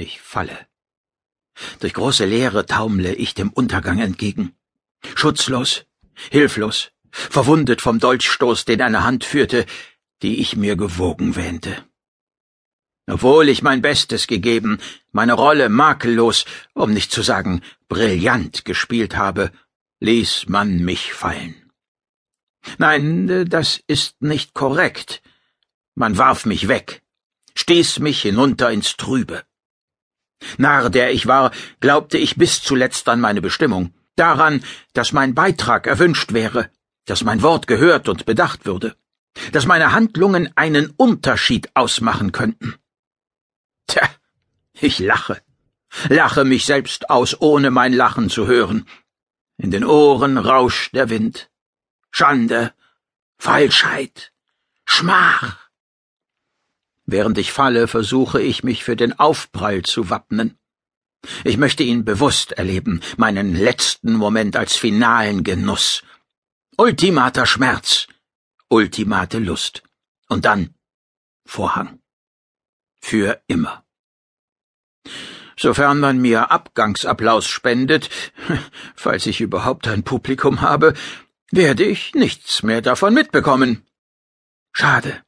Ich falle. Durch große Leere taumle ich dem Untergang entgegen. Schutzlos, hilflos, verwundet vom Dolchstoß, den eine Hand führte, die ich mir gewogen wähnte. Obwohl ich mein Bestes gegeben, meine Rolle makellos, um nicht zu sagen brillant gespielt habe, ließ man mich fallen. Nein, das ist nicht korrekt. Man warf mich weg, stieß mich hinunter ins Trübe. Narr, der ich war, glaubte ich bis zuletzt an meine Bestimmung, daran, dass mein Beitrag erwünscht wäre, dass mein Wort gehört und bedacht würde, dass meine Handlungen einen Unterschied ausmachen könnten. Tja, ich lache, lache mich selbst aus, ohne mein Lachen zu hören. In den Ohren rauscht der Wind. Schande, Falschheit, Schmach. Während ich falle, versuche ich mich für den Aufprall zu wappnen. Ich möchte ihn bewusst erleben, meinen letzten Moment als finalen Genuss. Ultimater Schmerz, ultimate Lust. Und dann Vorhang für immer. Sofern man mir Abgangsapplaus spendet, falls ich überhaupt ein Publikum habe, werde ich nichts mehr davon mitbekommen. Schade.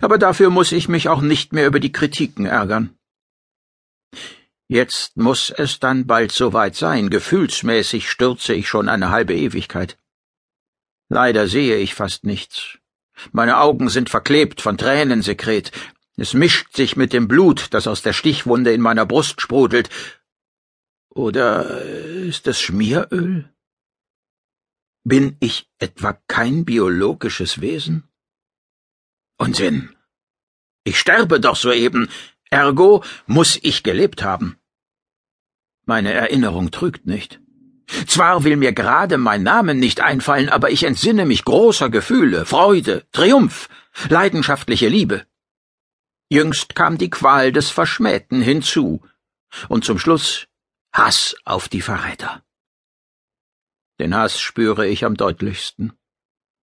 Aber dafür muss ich mich auch nicht mehr über die Kritiken ärgern. Jetzt muss es dann bald soweit sein. Gefühlsmäßig stürze ich schon eine halbe Ewigkeit. Leider sehe ich fast nichts. Meine Augen sind verklebt von Tränensekret, es mischt sich mit dem Blut, das aus der Stichwunde in meiner Brust sprudelt. Oder ist es Schmieröl? Bin ich etwa kein biologisches Wesen? Unsinn. Ich sterbe doch soeben, ergo muss ich gelebt haben. Meine Erinnerung trügt nicht. Zwar will mir gerade mein Name nicht einfallen, aber ich entsinne mich großer Gefühle, Freude, Triumph, leidenschaftliche Liebe. Jüngst kam die Qual des Verschmähten hinzu, und zum Schluss Hass auf die Verräter. Den Hass spüre ich am deutlichsten.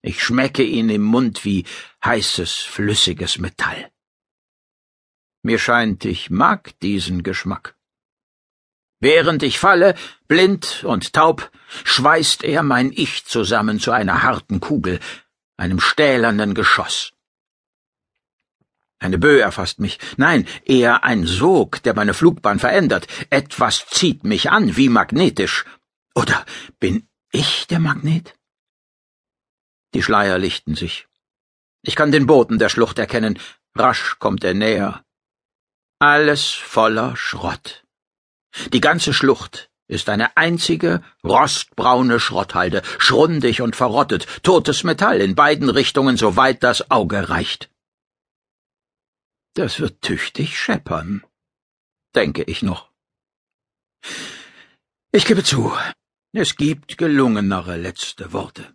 Ich schmecke ihn im Mund wie heißes, flüssiges Metall. Mir scheint, ich mag diesen Geschmack. Während ich falle, blind und taub, schweißt er mein Ich zusammen zu einer harten Kugel, einem stählernen Geschoss. Eine Böe erfasst mich. Nein, eher ein Sog, der meine Flugbahn verändert. Etwas zieht mich an, wie magnetisch. Oder bin ich der Magnet? Die Schleier lichten sich. Ich kann den Boden der Schlucht erkennen. Rasch kommt er näher. Alles voller Schrott. Die ganze Schlucht ist eine einzige rostbraune Schrotthalde, schrundig und verrottet, totes Metall in beiden Richtungen, soweit das Auge reicht. Das wird tüchtig scheppern, denke ich noch. Ich gebe zu, es gibt gelungenere letzte Worte.